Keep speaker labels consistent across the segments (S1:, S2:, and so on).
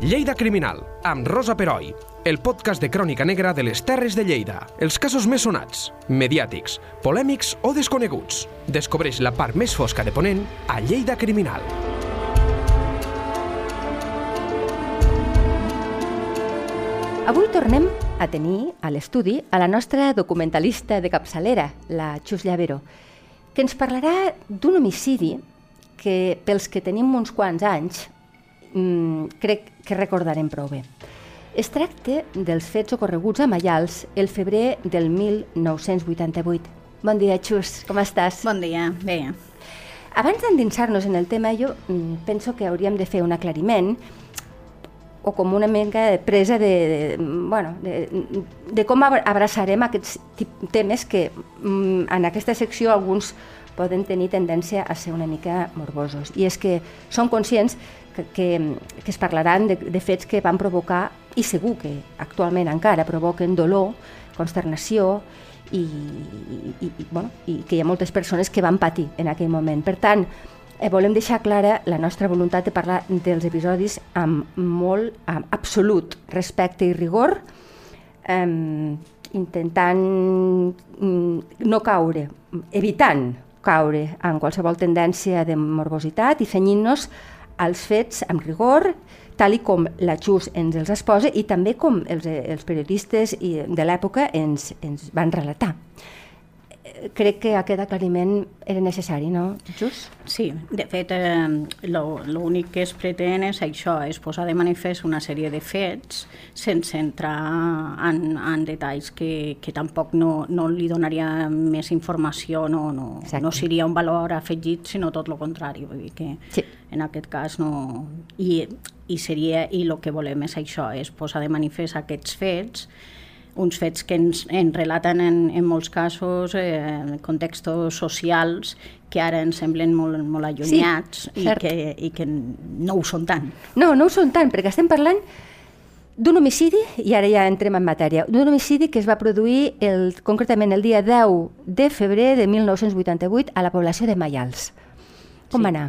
S1: Lleida Criminal, amb Rosa Peroi, el podcast de crònica negra de les Terres de Lleida. Els casos més sonats, mediàtics, polèmics o desconeguts. Descobreix la part més fosca de Ponent a Lleida Criminal.
S2: Avui tornem a tenir a l'estudi a la nostra documentalista de capçalera, la Xus Llavero, que ens parlarà d'un homicidi que pels que tenim uns quants anys mmm, crec que recordarem prou bé. Es tracta dels fets ocorreguts a Maials el febrer del 1988. Bon dia, Xus, com estàs?
S3: Bon dia, bé.
S2: Abans d'endinsar-nos en el tema, jo mm, penso que hauríem de fer un aclariment o com una mica de presa de, de, bueno, de, de com abraçarem aquests temes que mm, en aquesta secció alguns poden tenir tendència a ser una mica morbosos. I és que són conscients que, que, es parlaran de, de fets que van provocar, i segur que actualment encara provoquen dolor, consternació, i, i, i, bueno, i que hi ha moltes persones que van patir en aquell moment. Per tant, eh, volem deixar clara la nostra voluntat de parlar dels episodis amb molt, amb absolut respecte i rigor, eh, intentant mm, no caure, evitant caure en qualsevol tendència de morbositat i cenyint-nos als fets amb rigor, tal i com la Xus ens els exposa i també com els, els periodistes de l'època ens, ens van relatar crec que aquest aclariment era necessari, no, Just?
S3: Sí, de fet, eh, l'únic que es pretén és això, és posar de manifest una sèrie de fets sense entrar en, en detalls que, que tampoc no, no li donaria més informació, no, no, no seria un valor afegit, sinó tot el contrari. Vull dir que sí. en aquest cas no... I, i seria, i el que volem és això, és posar de manifest aquests fets uns fets que ens, ens relaten en, en molts casos eh, contextos socials que ara ens semblen molt, molt allunyats sí, i, que, i que no ho són tant.
S2: No, no ho són tant, perquè estem parlant d'un homicidi, i ara ja entrem en matèria, d'un homicidi que es va produir el, concretament el dia 10 de febrer de 1988 a la població de Maials. Com sí. va anar?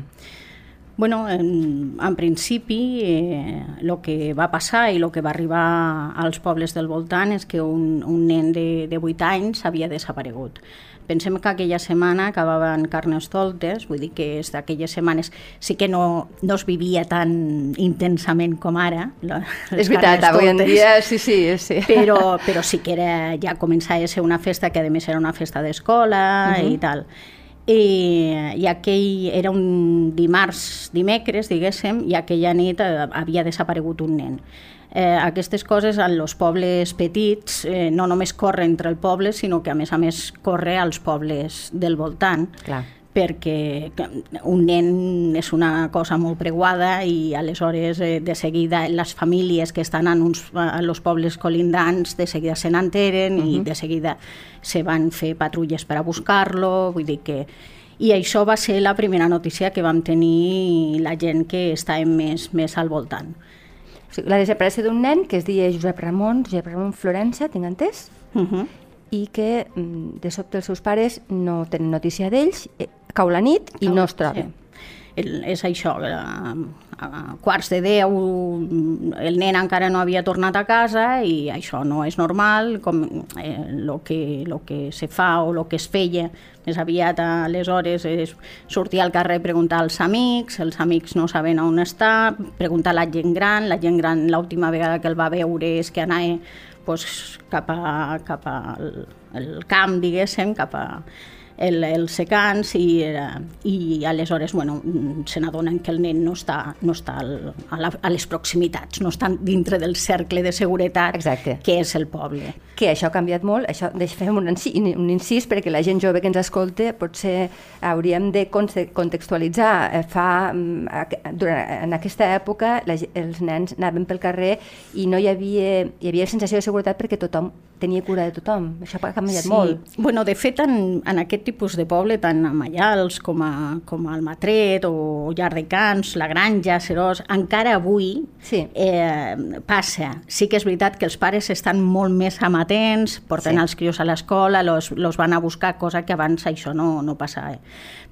S3: Bueno, en, en principi, el eh, que va passar i el que va arribar als pobles del voltant és que un, un nen de, de 8 anys havia desaparegut. Pensem que aquella setmana acabaven Carnestoltes, vull dir que és d'aquelles setmanes sí que no, no es vivia tan intensament com ara.
S2: La, és veritat, avui en dia sí, sí, sí.
S3: Però, però sí que era, ja començava a ser una festa que a més era una festa d'escola uh -huh. i tal i, i aquell era un dimarts, dimecres, diguéssim, i aquella nit eh, havia desaparegut un nen. Eh, aquestes coses en els pobles petits eh, no només corre entre el poble, sinó que a més a més corre als pobles del voltant.
S2: Clar
S3: perquè un nen és una cosa molt preguada i aleshores eh, de seguida les famílies que estan en, uns, en els pobles colindants de seguida se n'enteren uh -huh. i de seguida se van fer patrulles per a buscar-lo, vull dir que... I això va ser la primera notícia que vam tenir la gent que estàvem més, més al voltant.
S2: O sigui, la desaparició d'un nen que es deia Josep Ramon, Josep Ramon Florença, tinc entès? Uh -huh i que mm, de sobte els seus pares no tenen notícia d'ells, eh, cau la nit i cau, no es troba. Sí.
S3: El, és això, a, a quarts de deu el nen encara no havia tornat a casa i això no és normal, com eh, lo, que, lo que se fa o el que es feia més aviat aleshores és sortir al carrer preguntar als amics, els amics no saben on està, preguntar a la gent gran, la gent gran l'última vegada que el va veure és que anava pues, cap, a, cap al el camp, diguéssim, cap a el, el secans i, i aleshores bueno, se n'adonen que el nen no està, no està al, a, la, a les proximitats, no està dintre del cercle de seguretat
S2: Exacte.
S3: que és el poble.
S2: Que això ha canviat molt, això fem un, un incís perquè la gent jove que ens escolta potser hauríem de contextualitzar. Eh, fa, mm, durant, en aquesta època la, els nens anaven pel carrer i no hi havia, hi havia sensació de seguretat perquè tothom tenia cura de tothom. Això ha canviat
S3: sí.
S2: molt.
S3: Bueno, de fet, en, en aquest tipus de poble, tant a Mallals com a, com a Almatret o Llar de Cans, La Granja, Serós, encara avui
S2: Sí.
S3: eh, passa. Sí que és veritat que els pares estan molt més amatents, porten
S2: Sí.
S3: els crios a l'escola, los, los van a buscar, cosa que abans això no, no passava.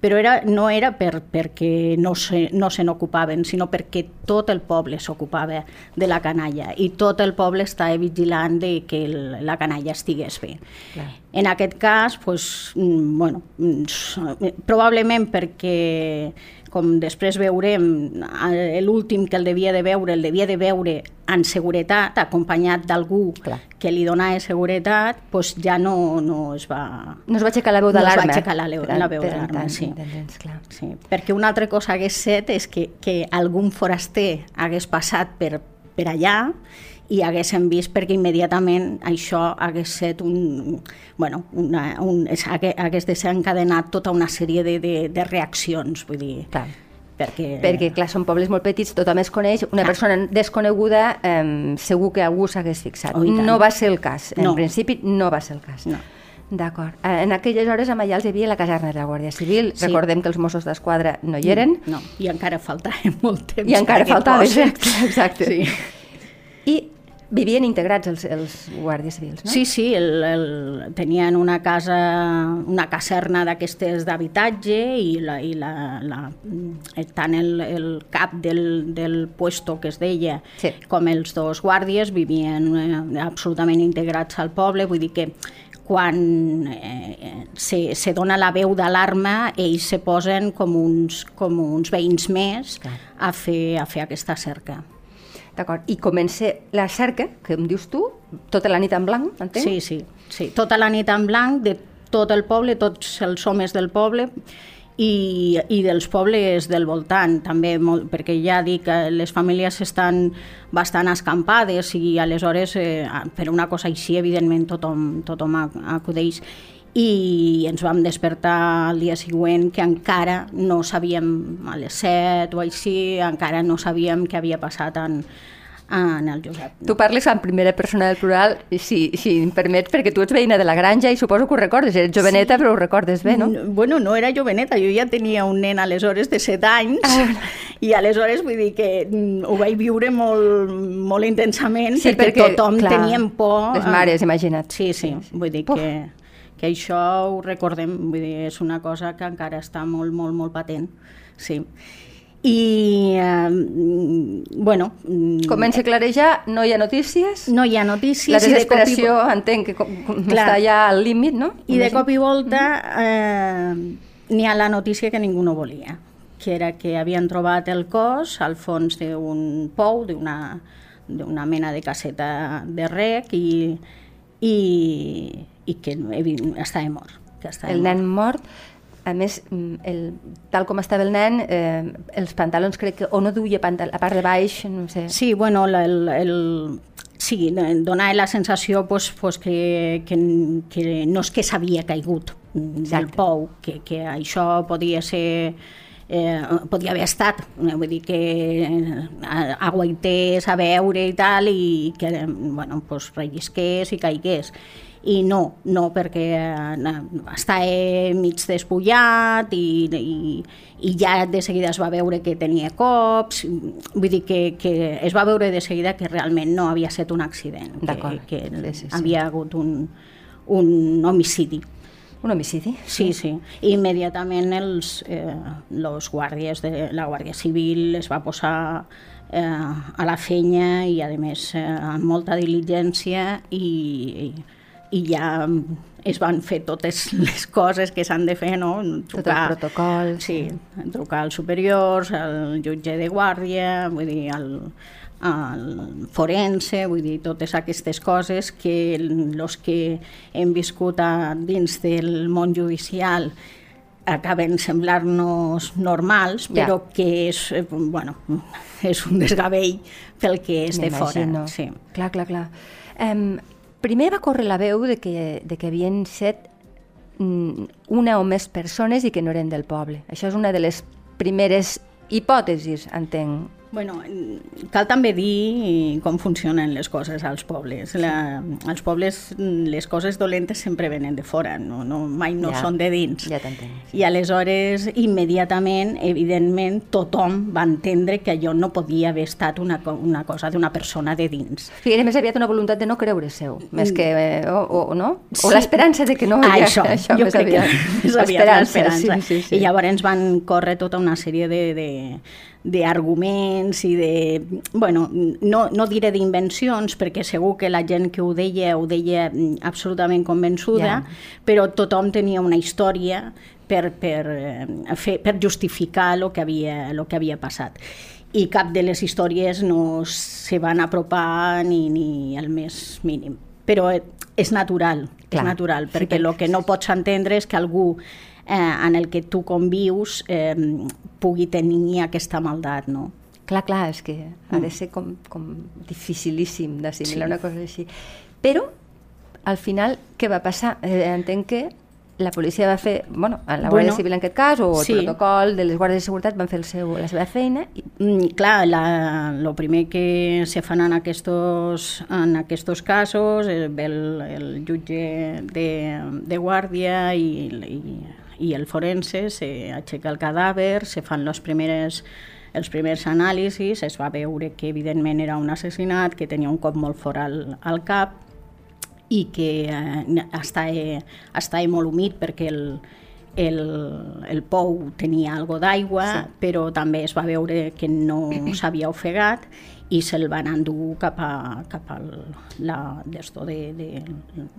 S3: Però era, no era per, perquè no se, no se n'ocupaven, sinó perquè tot el poble s'ocupava de la canalla i tot el poble estava vigilant de que el, la canalla estigués bé.
S2: Clar.
S3: En aquest cas, pues, mm, bueno, mm, probablement perquè, com després veurem, eh, l'últim que el devia de veure, el devia de veure en seguretat, acompanyat d'algú que li donava seguretat, pues ja no, no es va...
S2: No es va aixecar la veu
S3: No es va
S2: d'alarma.
S3: aixecar la
S2: Per-
S3: la veu d'alarma, sí.
S2: entens, clar.
S3: Sí, perquè una altra cosa hagués set és que, que algun foraster hagués passat per, per allà i haguessin vist perquè immediatament això hagués set un, bueno, una, un, és- hagués, desencadenat tota una sèrie de, de, de reaccions, vull dir,
S2: Clar.
S3: perquè...
S2: Perquè, clar, són pobles molt petits, tothom es coneix, una
S3: Clar.
S2: persona desconeguda eh, segur que algú s'hagués fixat.
S3: Oh,
S2: no va ser el cas, en
S3: No.
S2: principi no va ser el cas.
S3: No.
S2: D'acord. Eh, En aquelles hores a Mallals hi havia la caserna de la Guàrdia Civil,
S3: Sí.
S2: recordem que els Mossos d'Esquadra no hi eren,
S3: No, i encara faltava molt temps.
S2: i encara faltava, exacte, exacte.
S3: Sí.
S2: I vivien integrats els, els guàrdies civils, no?
S3: Sí, sí, el, el, tenien una casa, una caserna d'aquestes d'habitatge i, la, i la, la, tant el, el cap del, del puesto que es deia
S2: Sí.
S3: com els dos guàrdies vivien eh, absolutament integrats al poble, vull dir que quan eh, se, se dona la veu d'alarma, ells se posen com uns, com uns veïns més
S2: Clar.
S3: a fer, a fer aquesta cerca.
S2: D'acord. I comença la cerca, que em dius tu, tota la nit en blanc, entenc?
S3: Sí, sí, sí. Tota la nit en blanc de tot el poble, tots els homes del poble i, i dels pobles del voltant també, molt, perquè ja dic que les famílies estan bastant escampades i aleshores eh, per una cosa així evidentment tothom, tothom ac- acudeix i ens vam despertar el dia següent que encara no sabíem a les 7 o així, encara no sabíem què havia passat en, en el Josep.
S2: Tu parles en primera persona del plural, si, si em permets, perquè tu ets veïna de la granja i suposo que ho recordes. Eres joveneta, sí. però ho recordes bé, no?
S3: N- Bueno, no era joveneta, jo ja tenia un nen aleshores de 7 anys
S2: Ah,
S3: i aleshores vull dir que mm, ho vaig viure molt, molt intensament
S2: Sí,
S3: perquè,
S2: perquè,
S3: tothom
S2: clar,
S3: teníem por.
S2: les mares, imagina't.
S3: Sí, sí, vull dir
S2: Puf.
S3: que, que això ho recordem, vull dir, és una cosa que encara està molt, molt, molt patent. Sí. I, eh, mm, bueno... mm,
S2: Comença a clarejar, no hi ha notícies,
S3: no hi ha notícies.
S2: la
S3: i de cop i
S2: desesperació entenc que com-
S3: Clar.
S2: està ja al límit, no?
S3: I de cop i volta eh, n'hi ha la notícia que ningú no volia, que era que havien trobat el cos al fons d'un pou, d'una mena de caseta de rec i, i, i que evi- estava mort. Que estava
S2: El
S3: mort.
S2: nen mort, a més, mm, el, tal com estava el nen, eh, els pantalons crec que o no duia pantal a part de baix, no sé.
S3: Sí, bueno, la- el, el, sí, donava la sensació pues, pues que, que, que no és que s'havia caigut del
S2: Exacte.
S3: pou, que, que això podia ser eh, podia haver estat, eh, vull dir que eh, aguaités a veure i tal, i que bueno, pues, rellisqués i caigués. I no, no, perquè eh, està eh, mig despullat i, i, i ja de seguida es va veure que tenia cops, vull dir que, que es va veure de seguida que realment no havia estat un accident, que, que
S2: Sí, sí, sí.
S3: havia hagut un, un homicidi.
S2: Un homicidi?
S3: Sí, sí. I immediatament els eh, los guàrdies de la Guàrdia Civil es va posar eh, a la fenya i, a més, eh, amb molta diligència i, i ja es van fer totes les coses que s'han de fer, no?
S2: Tot el protocol.
S3: Sí, trucar als superiors, al jutge de guàrdia, vull dir, al, al forense, vull dir, totes aquestes coses que els que hem viscut a, dins del món judicial acaben semblar-nos normals,
S2: Ja.
S3: però que és, eh, bueno, és un desgavell pel que és de fora. Sí.
S2: Clar, clar, clar. Um, primer va córrer la veu de que, de que havien set mm, una o més persones i que no eren del poble. Això és una de les primeres hipòtesis, entenc.
S3: Bueno, cal també dir com funcionen les coses als pobles. La, als pobles les coses dolentes sempre venen de fora, no, no, mai no ja, són de dins.
S2: Ja t'entenc.
S3: I aleshores, immediatament, evidentment, tothom va entendre que allò no podia haver estat una, una cosa d'una persona de dins.
S2: Sí, era més aviat una voluntat de no creure seu, més que... Eh, o, o, no? o sí. l'esperança de que no...
S3: Ah, això, això jo crec aviat. que més aviat l'esperança. Sí, sí, sí. I llavors van córrer tota una sèrie de, de d'arguments i de... Bueno, no, no diré d'invencions, perquè segur que la gent que ho deia ho deia mm, absolutament convençuda, yeah. però tothom tenia una història per, per, eh, fer, per justificar el que, havia, lo que havia passat i cap de les històries no se van apropar ni, ni el més mínim. Però és natural, Clar. és natural, perquè el sí, que no pots entendre és que algú eh, en el que tu convius eh, pugui tenir aquesta maldat, no?
S2: Clar, clar, és que ha de mm. ser com, com dificilíssim d'assimilar sí. una cosa així. Però, al final, què va passar? Eh, entenc que la policia va fer, bueno, la Guàrdia bueno, Civil en aquest cas, o sí. el protocol de les Guàrdies de Seguretat van fer el seu, la seva feina.
S3: I... Mm, clar, la, lo primer que se fan en aquests, en aquests casos, el, el, el jutge de, de guàrdia i, i i el forense se aixeca el cadàver, se fan les primeres els primers anàlisis, es va veure que evidentment era un assassinat, que tenia un cop molt fort al, al cap i que eh, estava, estava molt humit perquè el, el, el pou tenia algo d'aigua, sí. però també es va veure que no s'havia ofegat i se'l van endur cap, a, cap al la, d'esto de, de,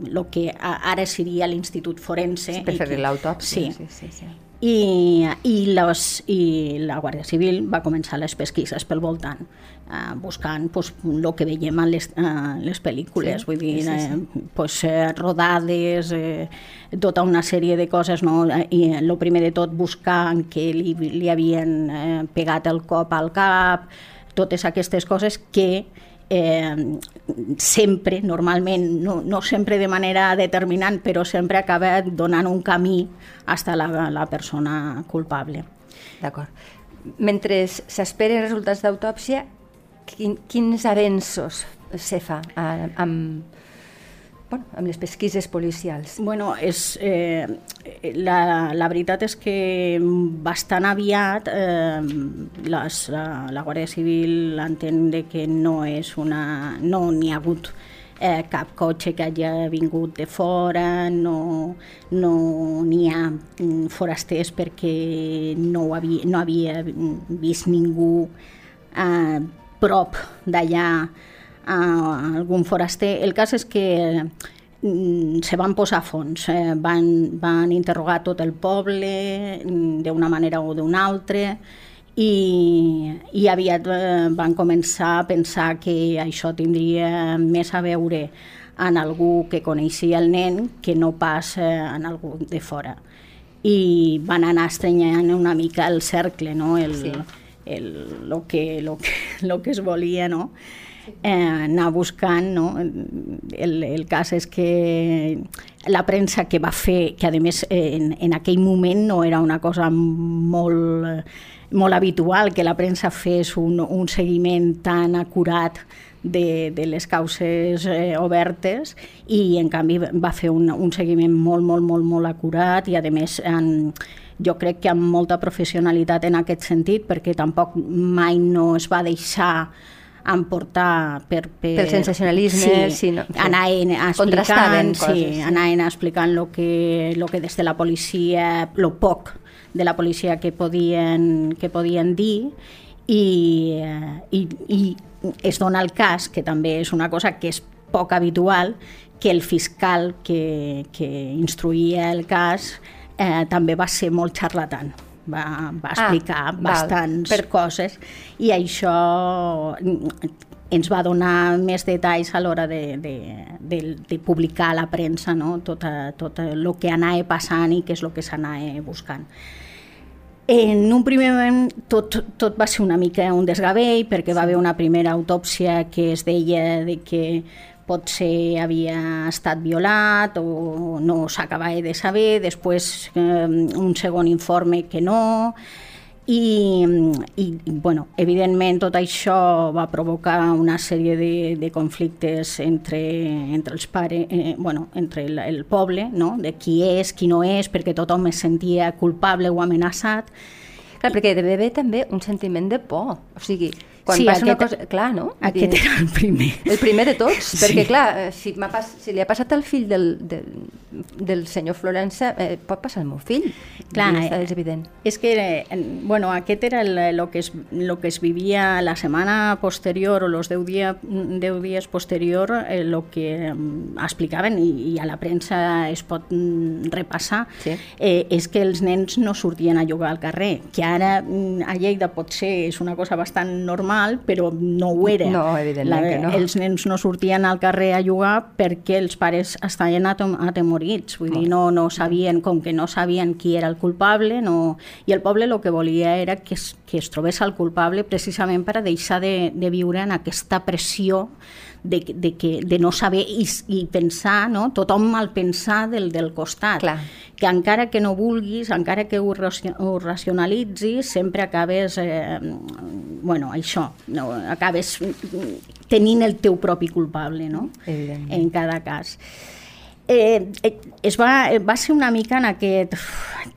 S3: lo que ara seria l'Institut Forense.
S2: Per fer l'autòpsia.
S3: Sí. sí, sí, sí. I, i, los, i la Guàrdia Civil va començar les pesquises pel voltant, eh, buscant pues, el que veiem a les, eh, les pel·lícules, sí, vull dir, sí, sí. Eh, pues, eh, rodades, eh, tota una sèrie de coses, no? i el primer de tot buscar que li, li havien eh, pegat el cop al cap, totes aquestes coses que eh, sempre, normalment, no, no sempre de manera determinant, però sempre acaba donant un camí fins a la, la persona culpable.
S2: D'acord. Mentre s'esperen resultats d'autòpsia, quin, quins avenços se fa amb, bueno, amb les pesquises policials?
S3: Bueno, és, eh, la, la veritat és que bastant aviat eh, les, la, la Guàrdia Civil entén de que no és una... no n'hi ha hagut eh, cap cotxe que hagi vingut de fora, no no n'hi ha mm, forasters perquè no, havia, no havia vist ningú eh, prop d'allà a algun foraster. El cas és que mm, se van posar a fons, eh, van, van interrogar tot el poble mm, d'una manera o d'una altra i, i aviat eh, van començar a pensar que això tindria més a veure en algú que coneixia el nen que no pas eh, en algú de fora. I van anar estrenyant una mica el cercle, no? el, sí. el, lo, que, lo, que, lo que es volia, no? Eh, anar buscant. No? El, el cas és que la premsa que va fer, que a més en, en aquell moment no era una cosa molt, molt habitual que la premsa fes un, un seguiment tan acurat de, de les causes eh, obertes i en canvi va fer un, un seguiment molt, molt, molt, molt acurat i a més en, jo crec que amb molta professionalitat en aquest sentit perquè tampoc mai no es va deixar emportar per,
S2: per... Pel sensacionalisme,
S3: sí, sí, no, sí. anaven explicant, coses, sí, sí. anaven explicant lo que, lo que des de la policia, lo poc de la policia que podien, que podien dir i, i, i es dona el cas, que també és una cosa que és poc habitual, que el fiscal que, que instruïa el cas eh, també va ser molt xarlatan va, va ah, explicar ah, bastants per... coses i això ens va donar més detalls a l'hora de, de, de, de publicar a la premsa no? tot, tot el que anava passant i què és el que s'anava buscant. En un primer moment tot, tot va ser una mica un desgavell perquè va haver una primera autòpsia que es deia de que potser havia estat violat o no s'acabava de saber, després eh, un segon informe que no, I, i, bueno, evidentment, tot això va provocar una sèrie de, de conflictes entre, entre els pares, eh, bueno, entre el, el poble, no? de qui és, qui no és, perquè tothom es sentia culpable o amenaçat.
S2: Clar, perquè deve haver també un sentiment de por. O sigui, quan
S3: Sí,
S2: passa una
S3: aquest-
S2: cosa... Clar, no?
S3: Aquest
S2: dir,
S3: era el primer.
S2: El primer de tots,
S3: Sí.
S2: perquè clar, eh, si, pas, si li ha passat al fill del, del, del senyor Florença, eh, pot passar al meu fill.
S3: Clar,
S2: està,
S3: eh,
S2: és evident.
S3: És que, eh, bueno, aquest era el, lo, que es, lo que es vivia la setmana posterior o los 10, dia, 10 dies posterior, eh, lo que mm, explicaven i, i a la premsa es pot mm, repassar,
S2: Sí.
S3: eh, és que els nens no sortien a jugar al carrer, que ara mm, a Lleida potser és una cosa bastant normal, però no ho era.
S2: No, evidentment que no.
S3: Els nens no sortien al carrer a jugar perquè els pares estaven atem atemorits, vull dir, no, no sabien, com que no sabien qui era el culpable, no... i el poble el que volia era que es, que es trobés el culpable precisament per a deixar de, de viure en aquesta pressió de, de, que, de no saber i, i pensar, no? tothom al pensar del, del costat.
S2: Clar.
S3: Que encara que no vulguis, encara que ho, ho racionalitzis, sempre acabes, eh, bueno, això, no, acabes tenint el teu propi culpable, no? En cada cas. Eh, eh, es va, va ser una mica en aquest,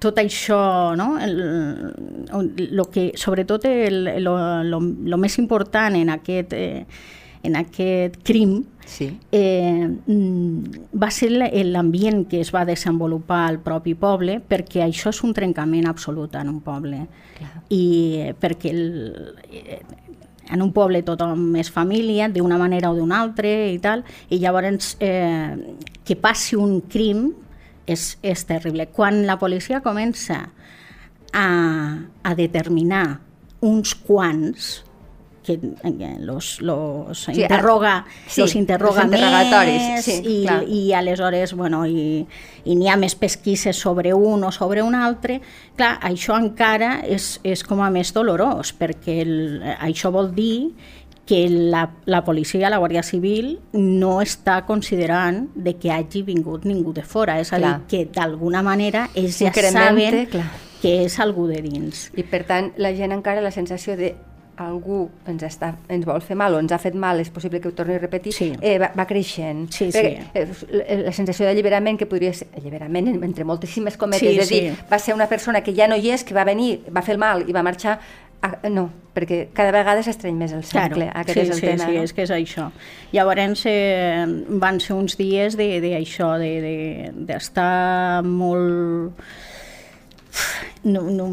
S3: tot això, no? el, lo que, sobretot el, lo, lo, lo més important en aquest, eh, en aquest crim
S2: Sí.
S3: eh, mm, va ser l'ambient que es va desenvolupar al propi poble perquè això és un trencament absolut en un poble
S2: Clar.
S3: i eh, perquè el, eh, en un poble tothom és família d'una manera o d'una altra i tal i llavors eh, que passi un crim és, és terrible quan la policia comença a, a determinar uns quants que eh, los, los
S2: Sí,
S3: interroga,
S2: sí,
S3: los interroga
S2: els
S3: més
S2: sí,
S3: i,
S2: clar.
S3: i aleshores bueno, i, i n'hi ha més pesquises sobre un o sobre un altre, clar, això encara és, és com a més dolorós perquè el, això vol dir que la, la policia, la Guàrdia Civil, no està considerant de que hagi vingut ningú de fora. És a dir,
S2: Clar.
S3: que d'alguna manera ells ja saben
S2: clar.
S3: que és algú de dins.
S2: I per tant, la gent encara la sensació de algú ens, està, ens vol fer mal o ens ha fet mal, és possible que ho torni a repetir,
S3: Sí.
S2: eh, va, va creixent.
S3: Sí,
S2: Perquè,
S3: sí.
S2: eh, la, sensació d'alliberament que podria ser, alliberament en- entre moltíssimes cometes,
S3: Sí,
S2: és a dir,
S3: sí.
S2: va ser una persona que ja no hi és, que va venir, va fer el mal i va marxar, a, no, perquè cada vegada s'estreny més el cercle, aquest
S3: sí,
S2: és el
S3: sí,
S2: tema.
S3: sí,
S2: no?
S3: és que és això. Llavors eh, van ser uns dies d'això, de, d'això, de, de, d'estar molt... No, no,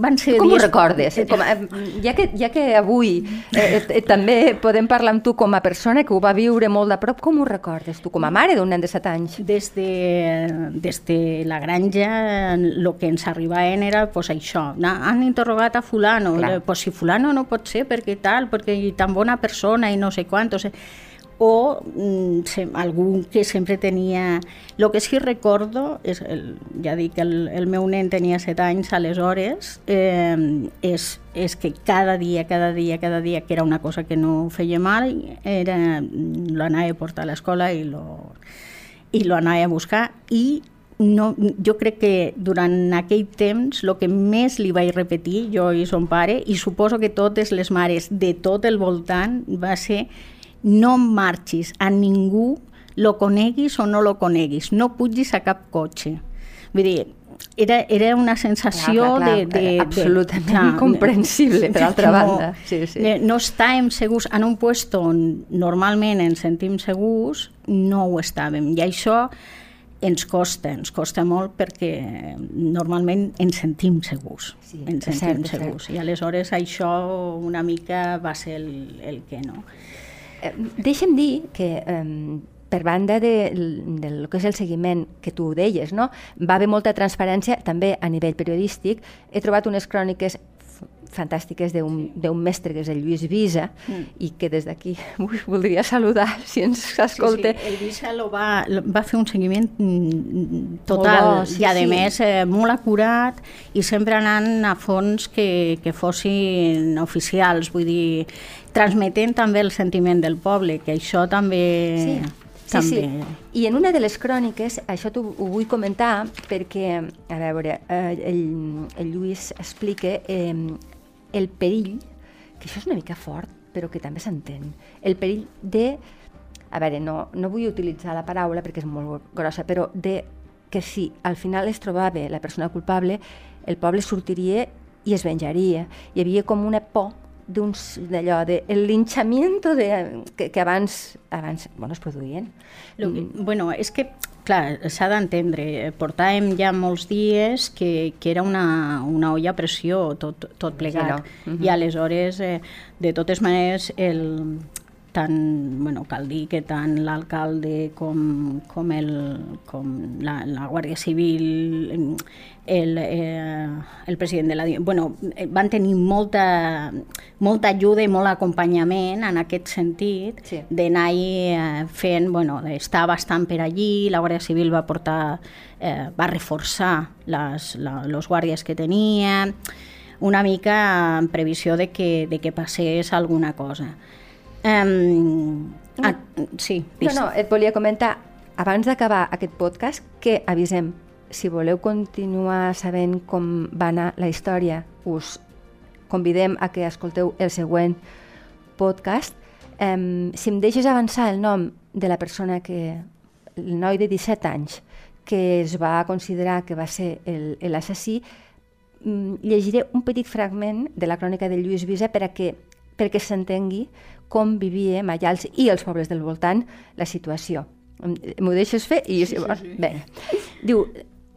S3: van ser
S2: Com ho
S3: dies...
S2: recordes? Com, a- ja, que, ja que avui eh, eh, també podem parlar amb tu com a persona que ho va viure molt de prop, com ho recordes tu com a mare d'un nen de 7 anys?
S3: Des de, des de la granja el que ens arribaven era pues, això, han interrogat a fulano,
S2: Clar.
S3: eh, pues, si fulano no pot ser perquè tal, perquè tan bona persona i no sé quant, o, sigui, o mm, algú que sempre tenia... El que sí recordo, és el, ja dic, el, el meu nen tenia 7 anys aleshores, eh, és, és que cada dia, cada dia, cada dia, que era una cosa que no feia mal, era, lo anava a portar a l'escola i lo, i lo anava a buscar i no, jo crec que durant aquell temps el que més li vaig repetir jo i son pare i suposo que totes les mares de tot el voltant va ser no marxis a ningú lo coneguis o no lo coneguis, no pugis a cap cotxe. Vull dir, era, era una sensació
S2: Clar, clar, clar,
S3: de, de...
S2: absolutament
S3: de, clar,
S2: incomprensible, per altra banda. Sí, sí.
S3: no estàvem segurs en un lloc on normalment ens sentim segurs, no ho estàvem. I això ens costa, ens costa molt perquè normalment ens sentim segurs.
S2: Sí,
S3: ens sentim
S2: cert, és cert.
S3: segurs. I aleshores això una mica va ser el, el que no.
S2: Eh, deixa'm dir que eh, per banda de, del que és el seguiment que tu deies, no? va haver molta transparència també a nivell periodístic. He trobat unes cròniques fantàstiques d'un mestre que és el Lluís Visa
S3: Mm.
S2: i que des d'aquí voldria saludar si ens escolta.
S3: Sí, sí. El Visa lo va, lo- va fer un seguiment mm, total
S2: bo, sí,
S3: i a
S2: sí.
S3: més eh, molt acurat i sempre anant a fons que, que fossin oficials, vull dir, transmetent també el sentiment del poble, que això també...
S2: Sí. Sí,
S3: també...
S2: sí. I en una de les cròniques, això t'ho ho vull comentar perquè, a veure, eh, el, el Lluís explica eh, el perill, que això és una mica fort, però que també s'entén, el perill de, a veure, no, no vull utilitzar la paraula perquè és molt grossa, però de que si al final es trobava la persona culpable, el poble sortiria i es venjaria. Hi havia com una por d'uns d'allò, de el linxamiento de, que, que abans, abans bueno, es produïen.
S3: Lo que, bueno, és que, clar, s'ha d'entendre, portàvem ja molts dies que, que era una, una olla a pressió tot, tot plegat.
S2: Sí, no?
S3: uh -huh. I aleshores, eh, de totes maneres, el, tant, bueno, cal dir que tant l'alcalde com, com, el, com la, la Guàrdia Civil, el, eh, el president de la... Bueno, van tenir molta, molta ajuda i molt acompanyament en aquest sentit
S2: Sí.
S3: d'anar eh, fent, bueno, d'estar bastant per allí, la Guàrdia Civil va portar, eh, va reforçar les, la, los guàrdies que tenia, una mica en previsió de que, de que passés alguna cosa. Um, ah, sí,
S2: No,
S3: dis.
S2: no, et volia comentar, abans d'acabar aquest podcast, que avisem, si voleu continuar sabent com va anar la història, us convidem a que escolteu el següent podcast. Um, si em deixes avançar el nom de la persona que, el noi de 17 anys, que es va considerar que va ser el- l'assassí, mm, llegiré un petit fragment de la crònica de Lluís Visa per a que, perquè s'entengui com vivia Mallals i els pobles del voltant la situació. M'ho deixes fer? I sí, sí, sí. Bé. Diu,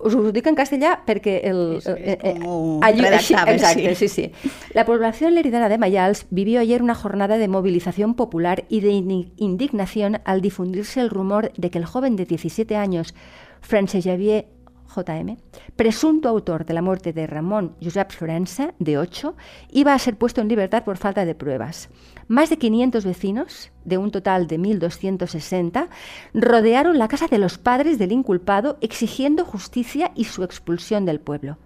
S2: us ho dic en castellà perquè el...
S3: Es- es
S2: eh, eh, allí-
S3: redactable,
S2: exacto,
S3: sí.
S2: sí, sí. La población leridana de Mayals vivió ayer una jornada de movilización popular y de indignación al difundirse el rumor de que el joven de 17 años, Frances Xavier JM, presunto autor de la muerte de Ramón Josep Florenza, de 8, iba a ser puesto en libertad por falta de pruebas. Más de 500 vecinos, de un total de 1.260, rodearon la casa de los padres del inculpado exigiendo justicia y su expulsión del pueblo.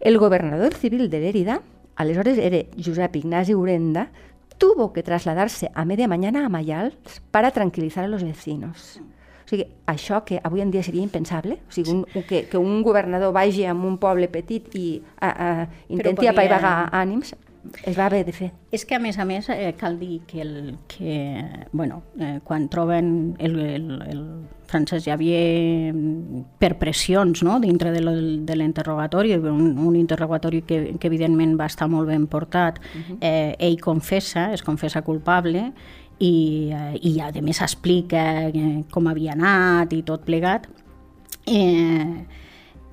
S2: El gobernador civil de Lérida, aleshores era Josep Ignasi Urenda, tuvo que trasladarse a media mañana a Mayals para tranquilizar a los vecinos. O sigui, això que avui en dia seria impensable, o sigui, un, que, que un governador vagi a un poble petit i a, a, intenti
S3: podia-
S2: apaivagar ànims, es va haver de fer.
S3: És que, a més a més, eh, cal dir que, el, que bueno, eh, quan troben el, el, el Francesc Xavier mm, per pressions no? dintre de l'interrogatori, un, un interrogatori que, que evidentment va estar molt ben portat, eh, ell confessa, es confessa culpable, i, eh, i a més explica eh, com havia anat i tot plegat, eh,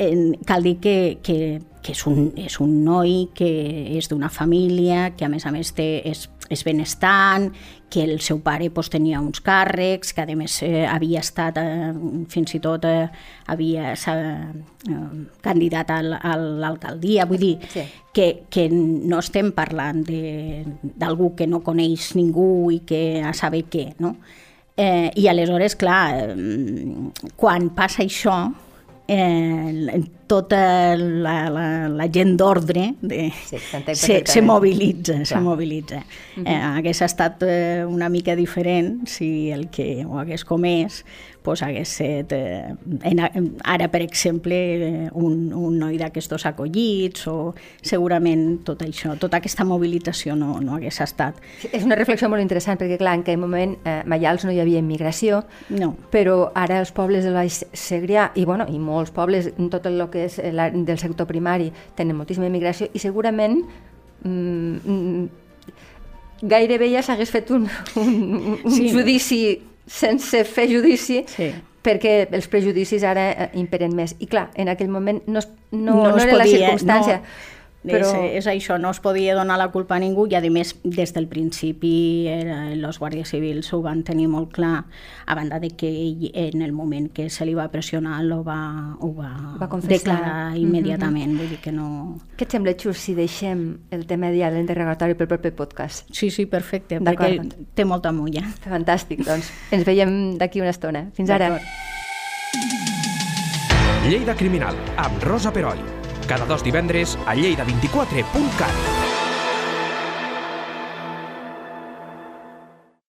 S3: en, cal dir que, que, que és, un, és un noi que és d'una família, que a més a més té, és, és benestant, que el seu pare pues, tenia uns càrrecs, que a més eh, havia estat, eh, fins i tot eh, havia eh, candidat a l'alcaldia, vull dir,
S2: Sí.
S3: que, que no estem parlant de- d'algú que no coneix ningú i que a saber què, no? Eh, I aleshores, clar, eh, quan passa això, eh, tota la, la, la gent d'ordre de,
S2: Sí,
S3: se, se mobilitza, se
S2: Clar.
S3: mobilitza. eh, hagués estat eh, una mica diferent si el que ho hagués comès pues, hagués set, eh, en, ara, per exemple, un, un noi d'aquestos acollits o segurament tot això, tota aquesta mobilització no, no hagués estat.
S2: És una reflexió molt interessant perquè, clar, en aquell moment eh, a Mallals no hi havia immigració,
S3: No.
S2: però ara els pobles del Baix Segrià i, bueno, i molts pobles, tot el que és la, del sector primari, tenen moltíssima immigració i segurament mm, gairebé ja s'hagués fet un, un, un
S3: Sí.
S2: judici sense fer judici
S3: Sí.
S2: perquè els prejudicis ara eh, imperen més. I clar, en aquell moment no, es, no, no,
S3: es
S2: era la
S3: podia-
S2: circumstància.
S3: No,
S2: però...
S3: és, és això, no es podia donar la culpa a ningú i a més des del principi era, els guàrdies civils ho van tenir molt clar a banda de que ell en el moment que se li va pressionar lo va, ho va,
S2: Va confessar.
S3: declarar immediatament, vull dir que no...
S2: Què et sembla, Xus, si deixem el tema de l'interrogatori pel proper podcast?
S3: Sí, sí, perfecte, perquè té molta mulla.
S2: Fantàstic, doncs. Ens veiem d'aquí una estona. Fins ara.
S1: Lleida Criminal, amb Rosa Peroi. Cada dos divendres a lleida24.cat.